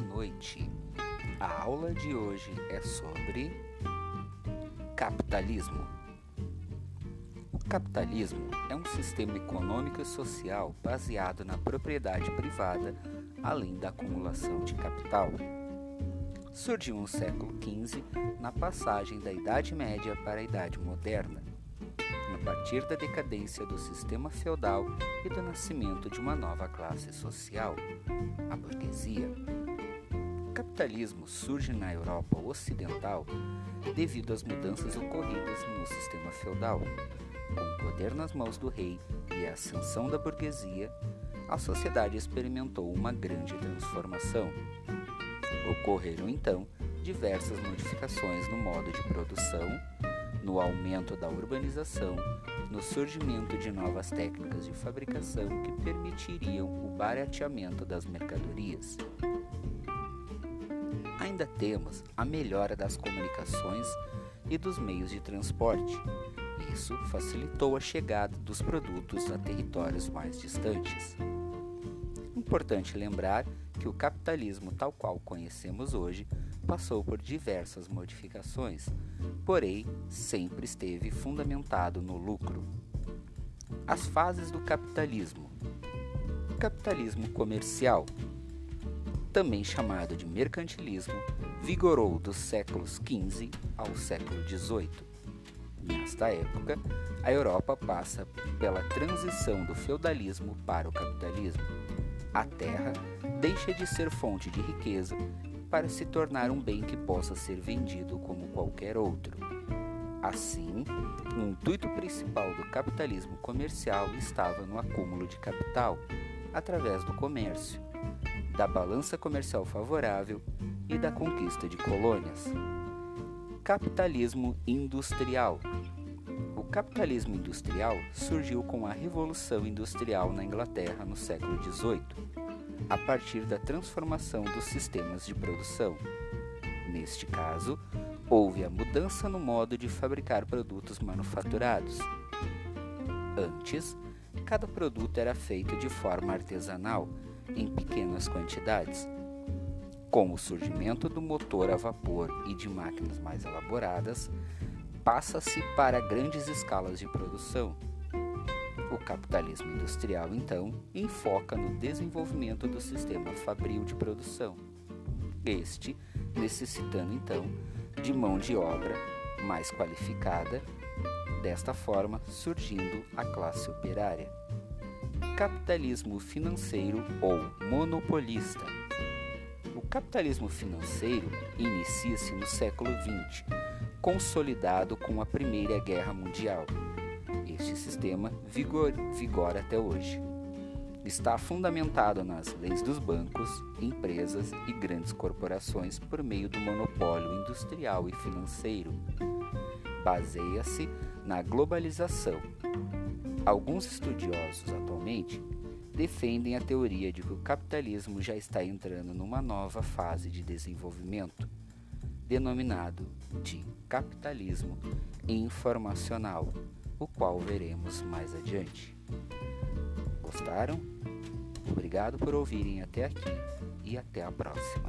noite. A aula de hoje é sobre capitalismo. O capitalismo é um sistema econômico e social baseado na propriedade privada, além da acumulação de capital. Surgiu no século XV, na passagem da Idade Média para a Idade Moderna a partir da decadência do sistema feudal e do nascimento de uma nova classe social, a burguesia. O capitalismo surge na Europa Ocidental devido às mudanças ocorridas no sistema feudal. Com o poder nas mãos do rei e a ascensão da burguesia, a sociedade experimentou uma grande transformação. Ocorreram então diversas modificações no modo de produção, no aumento da urbanização, no surgimento de novas técnicas de fabricação que permitiriam o barateamento das mercadorias. Ainda temos a melhora das comunicações e dos meios de transporte. Isso facilitou a chegada dos produtos a territórios mais distantes. Importante lembrar que o capitalismo tal qual conhecemos hoje passou por diversas modificações, porém sempre esteve fundamentado no lucro. As fases do capitalismo: capitalismo comercial, também chamado de mercantilismo, vigorou dos séculos XV ao século XVIII. Nesta época, a Europa passa pela transição do feudalismo para o capitalismo. A terra deixa de ser fonte de riqueza para se tornar um bem que possa ser vendido como qualquer outro. Assim, o intuito principal do capitalismo comercial estava no acúmulo de capital através do comércio, da balança comercial favorável e da conquista de colônias. Capitalismo industrial. O capitalismo industrial surgiu com a Revolução Industrial na Inglaterra no século XVIII a partir da transformação dos sistemas de produção. Neste caso, houve a mudança no modo de fabricar produtos manufaturados. Antes, cada produto era feito de forma artesanal, em pequenas quantidades. Com o surgimento do motor a vapor e de máquinas mais elaboradas, passa-se para grandes escalas de produção o capitalismo industrial, então, enfoca no desenvolvimento do sistema fabril de produção. Este necessitando, então, de mão de obra mais qualificada, desta forma surgindo a classe operária. Capitalismo financeiro ou monopolista. O capitalismo financeiro inicia-se no século XX, consolidado com a Primeira Guerra Mundial este sistema vigor, vigora até hoje. Está fundamentado nas leis dos bancos, empresas e grandes corporações por meio do monopólio industrial e financeiro. Baseia-se na globalização. Alguns estudiosos atualmente defendem a teoria de que o capitalismo já está entrando numa nova fase de desenvolvimento, denominado de capitalismo informacional o qual veremos mais adiante. Gostaram? Obrigado por ouvirem até aqui e até a próxima.